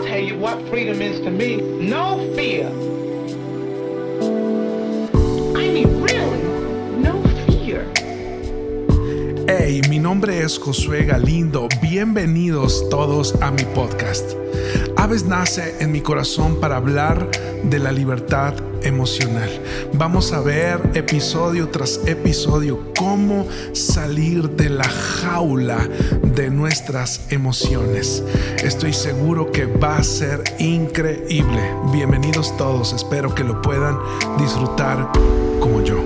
I'll tell you what freedom is to me. No fear. I mean, really, no fear. Hey, mi nombre es Josué Galindo. Bienvenidos todos a mi podcast. Aves nace en mi corazón para hablar de la libertad emocional. Vamos a ver episodio tras episodio cómo salir de la jaula de nuestras emociones. Estoy seguro que va a ser increíble. Bienvenidos todos. Espero que lo puedan disfrutar como yo.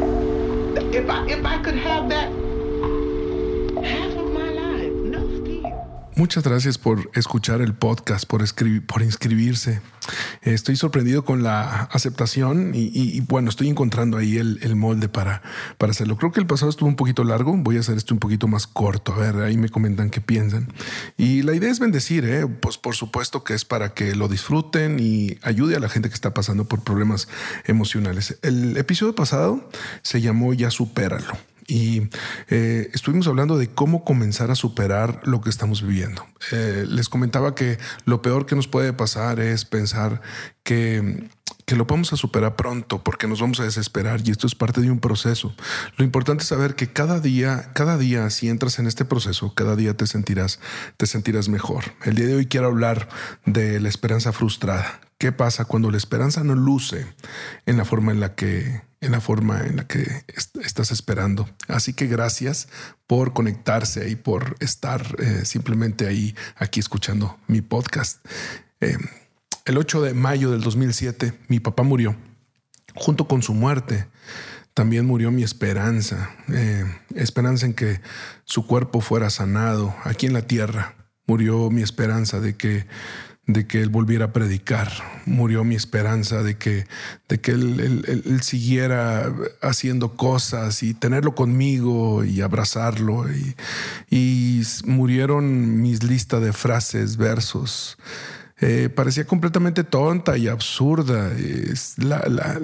If I, could have that Muchas gracias por escuchar el podcast, por, por inscribirse. Estoy sorprendido con la aceptación y, bueno, estoy encontrando ahí el, el molde para, para hacerlo. Creo que el pasado estuvo un poquito largo, voy a hacer esto un poquito más corto. A ver, ahí me comentan qué piensan. Y la idea es bendecir, ¿eh? pues por supuesto que es para que lo disfruten y ayude a la gente que está pasando por problemas emocionales. El episodio pasado se llamó Ya supéralo. Y eh, estuvimos hablando de cómo comenzar a superar lo que estamos viviendo. Eh, les comentaba que lo peor que nos puede pasar es pensar que, que lo vamos a superar pronto porque nos vamos a desesperar y esto es parte de un proceso. Lo importante es saber que cada día, cada día, si entras en este proceso, cada día te sentirás, te sentirás mejor. El día de hoy quiero hablar de la esperanza frustrada. ¿Qué pasa cuando la esperanza no luce en la forma en la que en la forma en la que est- estás esperando. Así que gracias por conectarse y por estar eh, simplemente ahí, aquí escuchando mi podcast. Eh, el 8 de mayo del 2007, mi papá murió. Junto con su muerte, también murió mi esperanza, eh, esperanza en que su cuerpo fuera sanado aquí en la tierra. Murió mi esperanza de que de que él volviera a predicar. Murió mi esperanza de que, de que él, siguiera haciendo cosas y tenerlo conmigo y abrazarlo. Y, y murieron mis listas de frases, versos. Eh, parecía completamente tonta y absurda. Es la, la-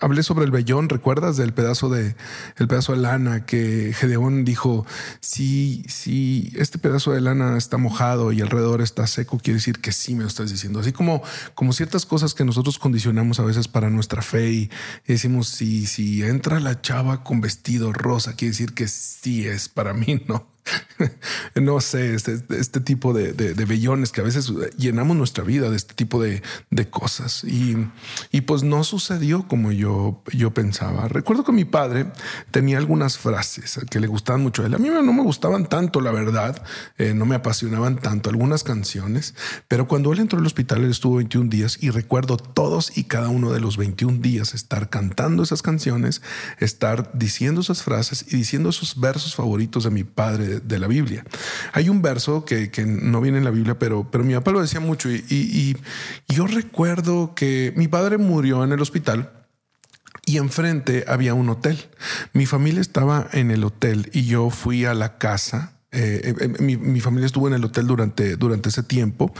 hablé sobre el vellón, ¿recuerdas del pedazo de el pedazo de lana que Gedeón dijo? Si, si este pedazo de lana está mojado y alrededor está seco, quiere decir que sí me lo estás diciendo. Así como, como ciertas cosas que nosotros condicionamos a veces para nuestra fe y, y decimos si, si entra la chava con vestido rosa, quiere decir que sí es para mí, no. no sé, este, este tipo de, de, de vellones que a veces llenamos nuestra vida de este tipo de, de cosas. Y, y pues no sucedió como yo, yo pensaba. Recuerdo que mi padre tenía algunas frases que le gustaban mucho a él. A mí no me gustaban tanto, la verdad, eh, no me apasionaban tanto algunas canciones, pero cuando él entró al hospital, él estuvo 21 días y recuerdo todos y cada uno de los 21 días estar cantando esas canciones, estar diciendo esas frases y diciendo esos versos favoritos de mi padre de, la Biblia. Hay un verso que, que no viene en la Biblia, pero, pero mi papá lo decía mucho y, yo recuerdo que mi padre murió en el hospital. Y enfrente había un hotel. Mi familia estaba en el hotel y yo fui a la casa. Eh, eh, mi, mi familia estuvo en el hotel durante, durante ese tiempo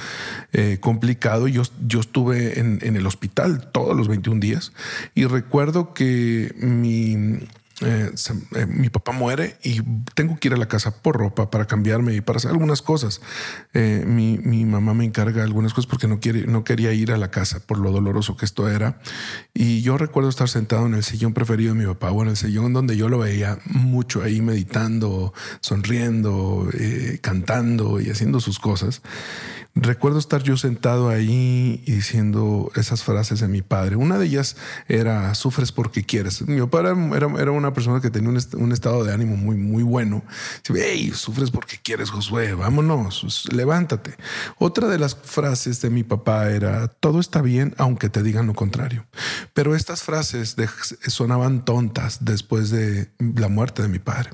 eh, complicado. Yo, yo estuve en, en el hospital todos los 21 días y recuerdo que mi, eh, eh, mi papá muere y tengo que ir a la casa por ropa para cambiarme y para hacer algunas cosas. Eh, mi, mi mamá me encarga algunas cosas porque no, quiere, no quería ir a la casa por lo doloroso que esto era. Y yo recuerdo estar sentado en el sillón preferido de mi papá o en el sillón donde yo lo veía mucho ahí meditando, sonriendo, cantando y haciendo sus cosas. Recuerdo estar yo sentado ahí y diciendo esas frases de mi padre. Una de ellas era sufres porque quieres. Mi papá era, era- una persona que tenía un, est- un estado de ánimo muy, muy bueno. Hey, sufres porque quieres, Josué, vámonos, levántate. Otra de las frases de mi papá era todo está bien aunque te digan lo contrario. Pero estas frases sonaban tontas después de la muerte de mi padre.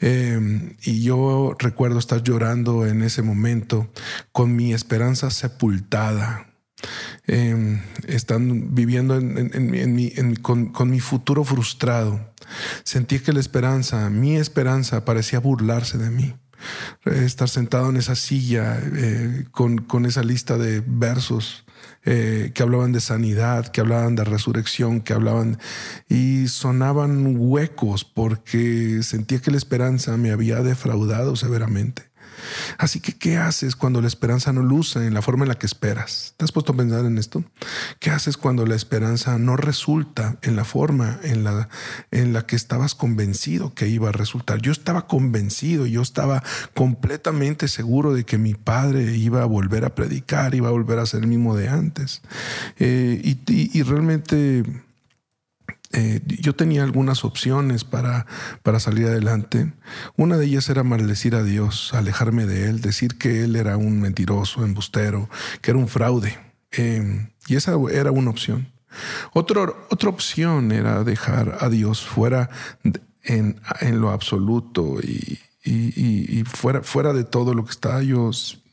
Eh, y yo recuerdo estar llorando en ese momento con mi esperanza sepultada. Eh, están viviendo en, en- en mi- en mi- en mi- con, mi futuro frustrado. Sentí que la esperanza, mi esperanza, parecía burlarse de mí. Estar sentado en esa silla eh, con, con esa lista de versos eh, que hablaban de sanidad, que hablaban de resurrección, que hablaban y sonaban huecos porque sentía que la esperanza me había defraudado severamente. Así que, ¿qué haces cuando la esperanza no luce en la forma en la que esperas? ¿Te has puesto a pensar en esto? ¿Qué haces cuando la esperanza no resulta en la forma en la, en la que estabas convencido que iba a resultar? Yo estaba convencido, yo estaba completamente seguro de que mi padre iba a volver a predicar, iba a volver a ser el mismo de antes. Eh, y realmente eh, yo tenía algunas opciones para, para salir adelante. Una de ellas era maldecir a Dios, alejarme de Él, decir que Él era un mentiroso, embustero, que era un fraude. Em, y esa era una opción. otra opción era dejar a Dios fuera en, en lo absoluto y, y, fuera, fuera de todo lo que estaba yo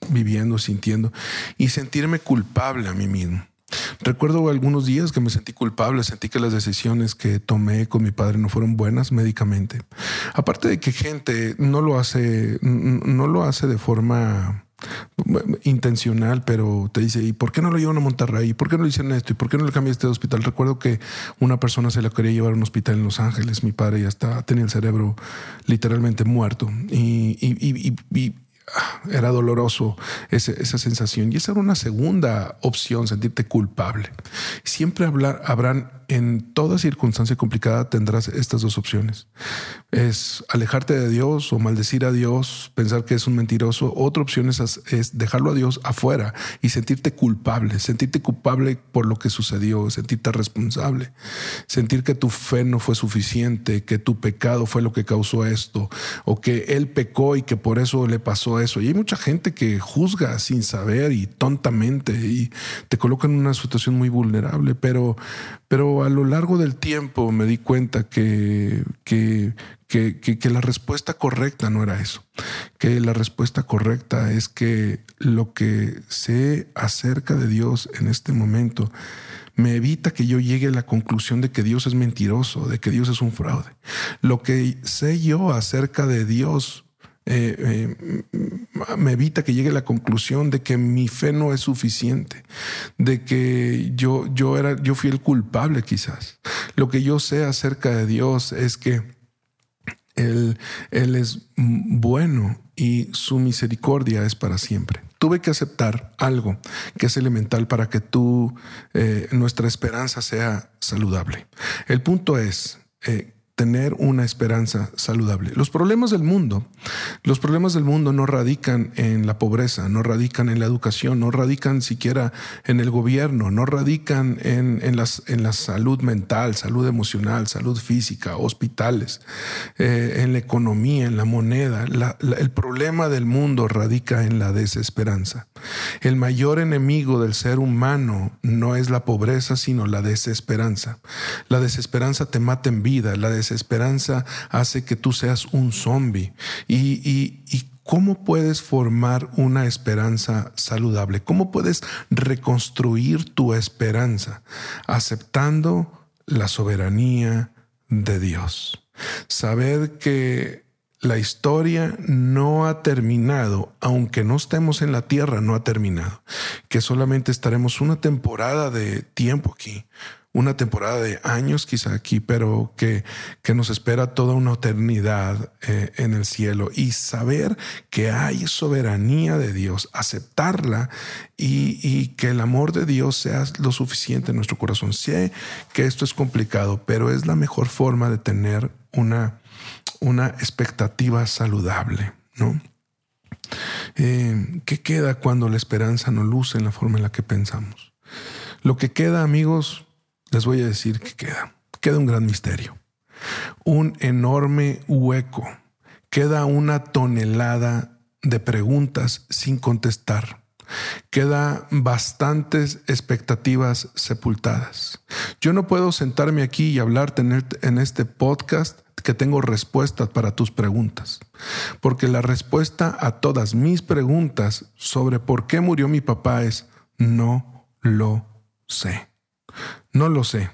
viviendo, sintiendo y sentirme culpable a mí mismo. Recuerdo algunos días que me sentí culpable, sentí que las decisiones que tomé con mi padre no fueron buenas médicamente. Aparte de que gente no lo hace, no lo hace de forma intencional, pero te dice, ¿y por qué no lo llevan a Monterrey? ¿Y por qué no le hicieron esto? ¿Y por qué no le cambiaste de hospital? Recuerdo que una persona se la quería llevar a un hospital en Los Ángeles. Mi padre ya está, tenía el cerebro literalmente muerto. y, y, y era doloroso esa sensación. Y esa era una segunda opción, sentirte culpable. Siempre hablar, habrán en toda circunstancia complicada tendrás estas dos opciones. Es alejarte de Dios o maldecir a Dios, pensar que es un mentiroso. Otra opción es, es, dejarlo a Dios afuera y sentirte culpable, sentirte culpable por lo que sucedió, sentirte responsable, sentir que tu fe no fue suficiente, que tu pecado fue lo que causó esto, o que Él pecó y que por eso le pasó eso. Y hay mucha gente que juzga sin saber y tontamente y te coloca en una situación muy vulnerable, pero, pero a lo largo del tiempo me di cuenta que, que, que, la respuesta correcta no era eso, que la respuesta correcta es que lo que sé acerca de Dios en este momento me evita que yo llegue a la conclusión de que Dios es mentiroso, de que Dios es un fraude. Lo que sé yo acerca de Dios eh, eh, me evita que llegue a la conclusión de que mi fe no es suficiente, de que yo, yo, era, yo fui el culpable quizás. Lo que yo sé acerca de Dios es que Él, él es bueno y su misericordia es para siempre. Tuve que aceptar algo que es elemental para que tú, eh, nuestra esperanza sea saludable. El punto es, tener una esperanza saludable. Los problemas del mundo, los problemas del mundo no radican en la pobreza, no radican en la educación, no radican siquiera en el gobierno, no radican en, en, las, en la salud mental, salud emocional, salud física, hospitales, eh, en la economía, en la moneda. el problema del mundo radica en la desesperanza. El mayor enemigo del ser humano no es la pobreza, sino la desesperanza. La desesperanza te mata en vida, la desesperanza hace que tú seas un zombie. Y, ¿Cómo puedes formar una esperanza saludable? ¿Cómo puedes reconstruir tu esperanza? Aceptando la soberanía de Dios. Saber que la historia no ha terminado, aunque no estemos en la tierra, no ha terminado, que solamente estaremos una temporada de tiempo aquí, una temporada de años quizá aquí, pero que, que nos espera toda una eternidad eh, en el cielo y saber que hay soberanía de Dios, aceptarla y, y, que el amor de Dios sea lo suficiente en nuestro corazón. Sé que esto es complicado, pero es la mejor forma de tener una, una expectativa saludable, ¿no? Eh, ¿Qué queda cuando la esperanza no luce en la forma en la que pensamos? Lo que queda, amigos, les voy a decir que queda. Queda un gran misterio, un enorme hueco, queda una tonelada de preguntas sin contestar. Queda bastantes expectativas sepultadas. Yo no puedo sentarme aquí y hablarte en este podcast que tengo respuestas para tus preguntas, porque la respuesta a todas mis preguntas sobre por qué murió mi papá es no lo sé. No lo sé.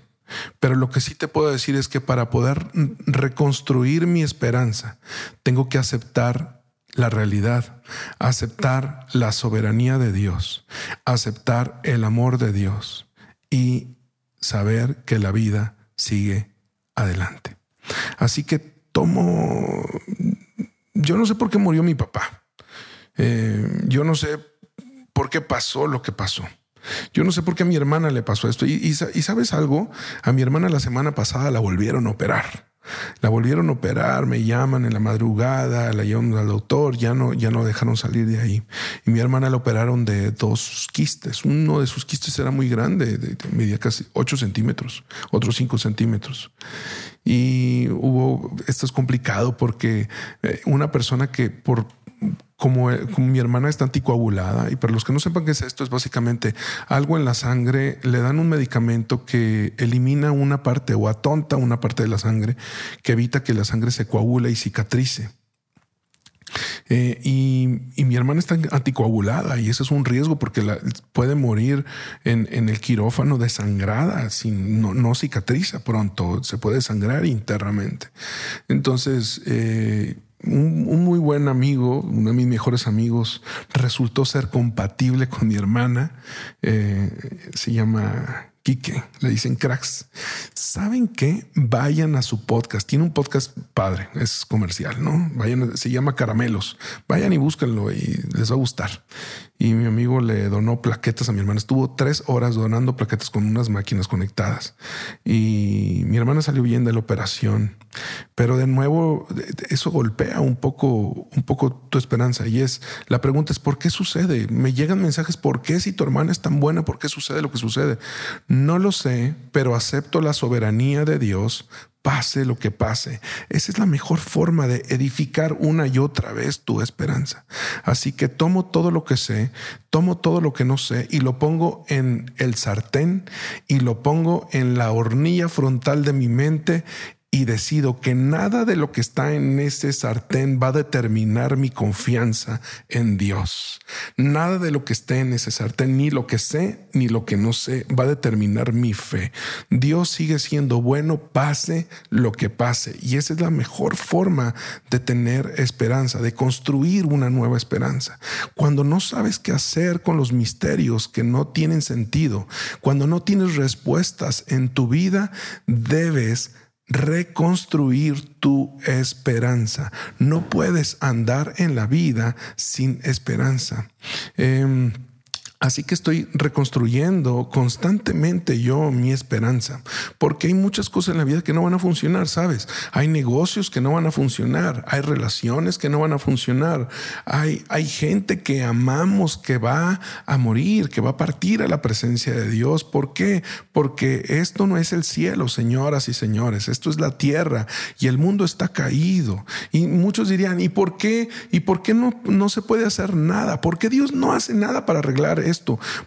Pero lo que sí te puedo decir es que para poder reconstruir mi esperanza, tengo que aceptar la realidad, aceptar la soberanía de Dios, aceptar el amor de Dios y saber que la vida sigue adelante. Así que tomo, yo no sé por qué murió mi papá. Eh, yo no sé por qué pasó lo que pasó. Yo no sé por qué a mi hermana le pasó esto. y, sabes algo, a mi hermana la semana pasada la volvieron a operar. La volvieron a operar, me llaman en la madrugada, la llevan al doctor, ya no, ya no dejaron salir de ahí. Y mi hermana la operaron de dos quistes. Uno de sus quistes era muy grande, medía casi 8 centímetros, otro 5 centímetros. Y hubo, esto es complicado porque eh, una persona que por como, mi hermana está anticoagulada, y para los que no sepan qué es esto, es básicamente algo en la sangre, le dan un medicamento que elimina una parte o atonta una parte de la sangre que evita que la sangre se coagule y cicatrice. Eh, y, mi hermana está anticoagulada y eso es un riesgo porque puede morir en, el quirófano desangrada, sin, no, no, cicatriza pronto, se puede sangrar internamente. Entonces, eh, un, muy buen amigo, uno de mis mejores amigos, resultó ser compatible con mi hermana. Eh, se llama Quique, le dicen cracks. ¿Saben qué? Vayan a su podcast. Tiene un podcast padre, es comercial, ¿no? Vayan, se llama Caramelos. Vayan y búsquenlo y les va a gustar y mi amigo le donó plaquetas a mi hermana. Estuvo tres horas donando plaquetas con unas máquinas conectadas y mi hermana salió bien de la operación. Pero de nuevo, eso golpea un poco, un poco tu esperanza. Y es la pregunta es por qué sucede. Me llegan mensajes por qué si tu hermana es tan buena, por qué sucede lo que sucede. No lo sé, pero acepto la soberanía de Dios pase lo que pase. Esa es la mejor forma de edificar una y otra vez tu esperanza. Así que tomo todo lo que sé, tomo todo lo que no sé y lo pongo en el sartén y lo pongo en la hornilla frontal de mi mente y decido que nada de lo que está en ese sartén va a determinar mi confianza en Dios. Nada de lo que esté en ese sartén, ni lo que sé, ni lo que no sé, va a determinar mi fe. Dios sigue siendo bueno, pase lo que pase. Y esa es la mejor forma de tener esperanza, de construir una nueva esperanza. Cuando no sabes qué hacer con los misterios que no tienen sentido, cuando no tienes respuestas en tu vida, debes reconstruir tu esperanza. No puedes andar en la vida sin esperanza. Em, Así que estoy reconstruyendo constantemente yo mi esperanza, porque hay muchas cosas en la vida que no van a funcionar, ¿sabes? Hay negocios que no van a funcionar, hay relaciones que no van a funcionar, hay, hay gente que amamos que va a morir, que va a partir a la presencia de Dios. ¿Por qué? Porque esto no es el cielo, señoras y señores, esto es la tierra y el mundo está caído. Y muchos dirían, ¿y por qué? ¿Y por qué no, no se puede hacer nada? ¿Por qué Dios no hace nada para arreglar esto?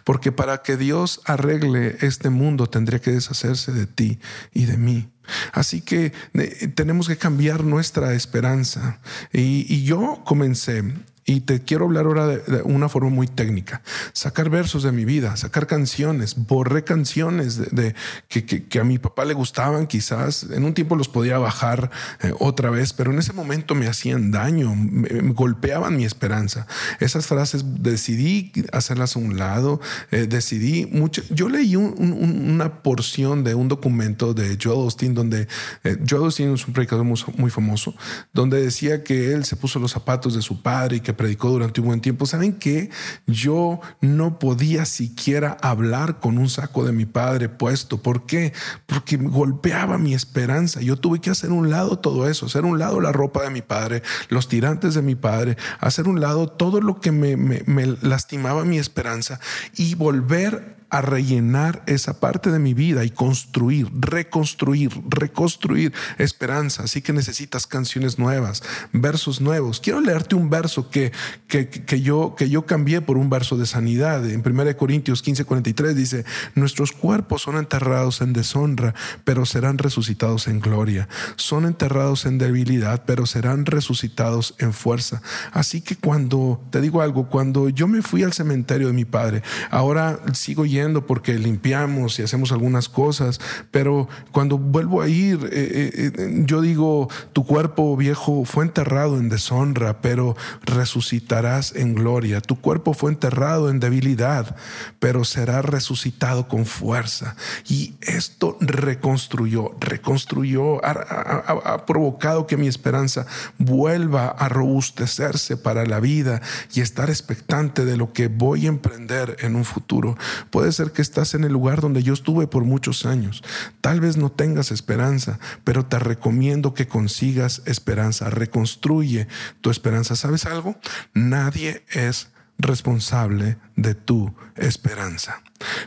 Porque para que Dios arregle este mundo tendría que deshacerse de ti y de mí. Así que eh, tenemos que cambiar nuestra esperanza. y yo comencé y te quiero hablar ahora de, una forma muy técnica. Sacar versos de mi vida, sacar canciones, borré canciones de, que, a mi papá le gustaban, quizás en un tiempo los podía bajar eh, otra vez, pero en ese momento me hacían daño, me, golpeaban mi esperanza. Esas frases decidí hacerlas a un lado, eh, decidí mucho. Yo leí una porción de un documento de Joel Austin donde eh, Joel Austin es un predicador muy, muy famoso, donde decía que él se puso los zapatos de su padre y que predicó durante un buen tiempo, ¿saben que Yo no podía siquiera hablar con un saco de mi padre puesto. ¿Por qué? Porque golpeaba mi esperanza. Yo tuve que hacer un lado todo eso, hacer un lado la ropa de mi padre, los tirantes de mi padre, hacer un lado todo lo que me, me lastimaba mi esperanza y volver a rellenar esa parte de mi vida y construir, reconstruir, reconstruir esperanza. Así que necesitas canciones nuevas, versos nuevos. Quiero leerte un verso que, que, yo, que yo cambié por un verso de sanidad. En 1 Corintios 15, 43 dice, nuestros cuerpos son enterrados en deshonra, pero serán resucitados en gloria. Son enterrados en debilidad, pero serán resucitados en fuerza. Así que cuando, te digo algo, cuando yo me fui al cementerio de mi padre, ahora sigo yendo porque limpiamos y hacemos algunas cosas, pero cuando vuelvo a ir, eh, eh, eh, yo digo, tu cuerpo viejo fue enterrado en deshonra, pero resucitarás en gloria. Tu cuerpo fue enterrado en debilidad, pero será resucitado con fuerza. Y esto reconstruyó, reconstruyó, ha provocado que mi esperanza vuelva a robustecerse para la vida y estar expectante de lo que voy a emprender en un futuro. Puede ser que estás en el lugar donde yo estuve por muchos años. Tal vez no tengas esperanza, pero te recomiendo que consigas esperanza. Reconstruye tu esperanza. ¿Sabes algo? Nadie es responsable de tu esperanza.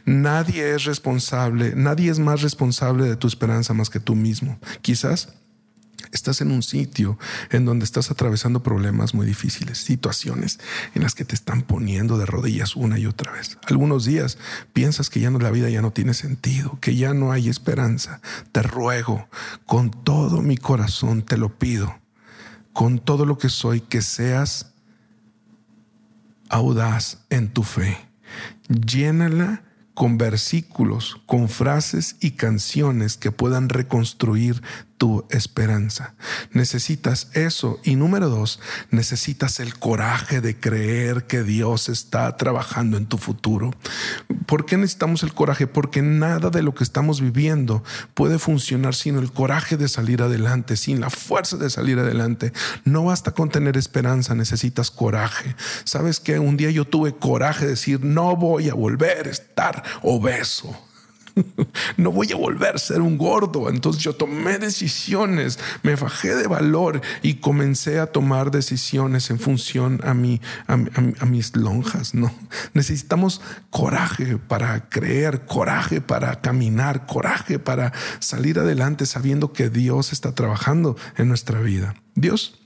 Nadie es responsable, nadie es más responsable de tu esperanza más que tú mismo. Quizás estás en un sitio en donde estás atravesando problemas muy difíciles, situaciones en las que te están poniendo de rodillas una y otra vez. Algunos días piensas que ya no la vida ya no tiene sentido, que ya no hay esperanza. Te ruego con todo mi corazón te lo pido, con todo lo que soy que seas audaz en tu fe. Llénala con versículos, con frases y canciones que puedan reconstruir tu esperanza. Necesitas eso. Y número dos, necesitas el coraje de creer que Dios está trabajando en tu futuro. ¿Por qué necesitamos el coraje? Porque nada de lo que estamos viviendo puede funcionar sin el coraje de salir adelante, sin la fuerza de salir adelante. No basta con tener esperanza, necesitas coraje. ¿Sabes que Un día yo tuve coraje de decir, no voy a volver a estar obeso no voy a volver a ser un gordo. Entonces yo tomé decisiones, me bajé de valor y comencé a tomar decisiones en función a, a, mis lonjas. No, necesitamos coraje para creer, coraje para caminar, coraje para salir adelante sabiendo que Dios está trabajando en nuestra vida. Dios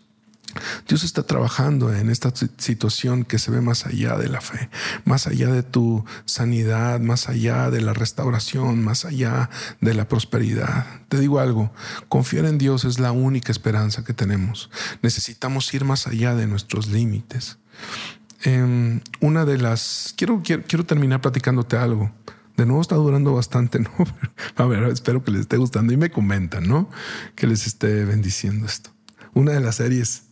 Dios está trabajando en esta situación que se ve más allá de la fe, más allá de tu sanidad, más allá de la restauración, más allá de la prosperidad. Te digo algo, confiar en Dios es la única esperanza que tenemos. Necesitamos ir más allá de nuestros límites. Em, una de las... Quiero, quiero, quiero terminar platicándote algo. De nuevo está durando bastante, ¿no? A ver, espero que les esté gustando y me comentan, ¿no? Que les esté bendiciendo esto. Una de las series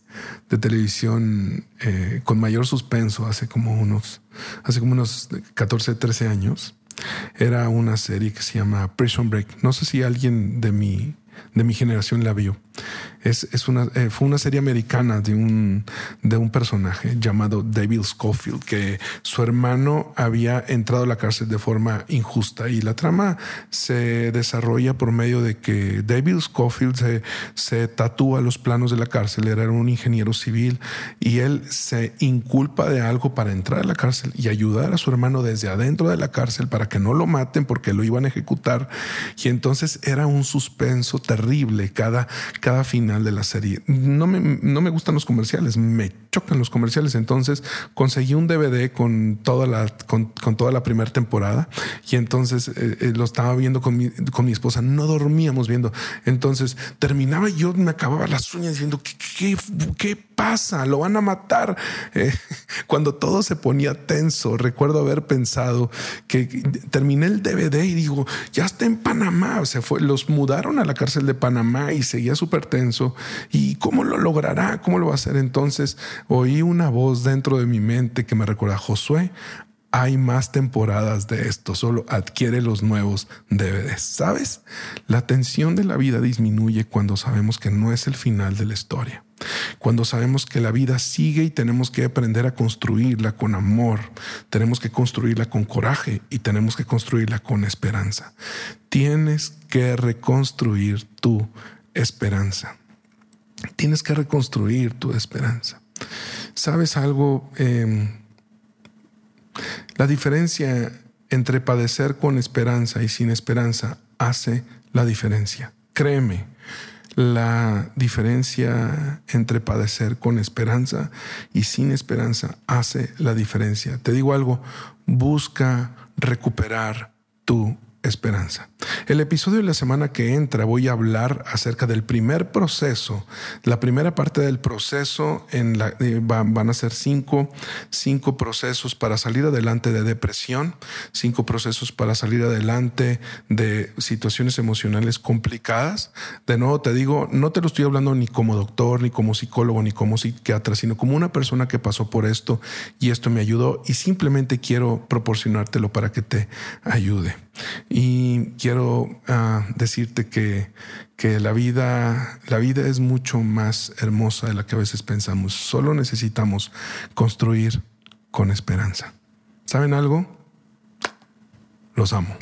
de televisión eh, con mayor suspenso hace como unos, hace como unos 14, 13 años. Era una serie que se llama Prison Break. No sé si alguien de mi, de mi generación la vio. Es, una, eh, fue una serie americana de un, de un personaje llamado David Schofield, que su hermano había entrado a la cárcel de forma injusta. Y la trama se desarrolla por medio de que David Schofield se, se tatúa los planos de la cárcel, era un ingeniero civil y él se inculpa de algo para entrar a la cárcel y ayudar a su hermano desde adentro de la cárcel para que no lo maten porque lo iban a ejecutar. Y entonces era un suspenso terrible. Cada, cada final de la serie. No me, no me gustan los comerciales, me chocan los comerciales. Entonces conseguí un DVD con toda la, con, toda la primera temporada y entonces eh, eh, lo estaba viendo con mi, con mi esposa. No dormíamos viendo. Entonces terminaba y yo me acababa las uñas diciendo, ¿qué, qué, pasa? Lo van a matar. Eh, cuando todo se ponía tenso, recuerdo haber pensado que terminé el DVD y digo, ya está en Panamá. Se fue, los mudaron a la cárcel de Panamá y seguía súper tenso. ¿Y cómo lo logrará? ¿Cómo lo va a hacer? Entonces oí una voz dentro de mi mente que me recuerda, Josué, hay más temporadas de esto, solo adquiere los nuevos DVDs. ¿Sabes? La tensión de la vida disminuye cuando sabemos que no es el final de la historia. Cuando sabemos que la vida sigue y tenemos que aprender a construirla con amor, tenemos que construirla con coraje y tenemos que construirla con esperanza. Tienes que reconstruir tu esperanza. Tienes que reconstruir tu esperanza. ¿Sabes algo? Em, la diferencia entre padecer con esperanza y sin esperanza hace la diferencia. Créeme, la diferencia entre padecer con esperanza y sin esperanza hace la diferencia. Te digo algo, busca recuperar tu esperanza. El episodio de la semana que entra voy a hablar acerca del primer proceso, la primera parte del proceso en la, eh, van a ser cinco, cinco procesos para salir adelante de depresión, cinco procesos para salir adelante de situaciones emocionales complicadas. De nuevo te digo, no te lo estoy hablando ni como doctor, ni como psicólogo, ni como psiquiatra, sino como una persona que pasó por esto y esto me ayudó y simplemente quiero proporcionártelo para que te ayude. Y quiero ah, decirte que, que la, vida, la vida es mucho más hermosa de la que a veces pensamos. Solo necesitamos construir con esperanza. ¿Saben algo? Los amo.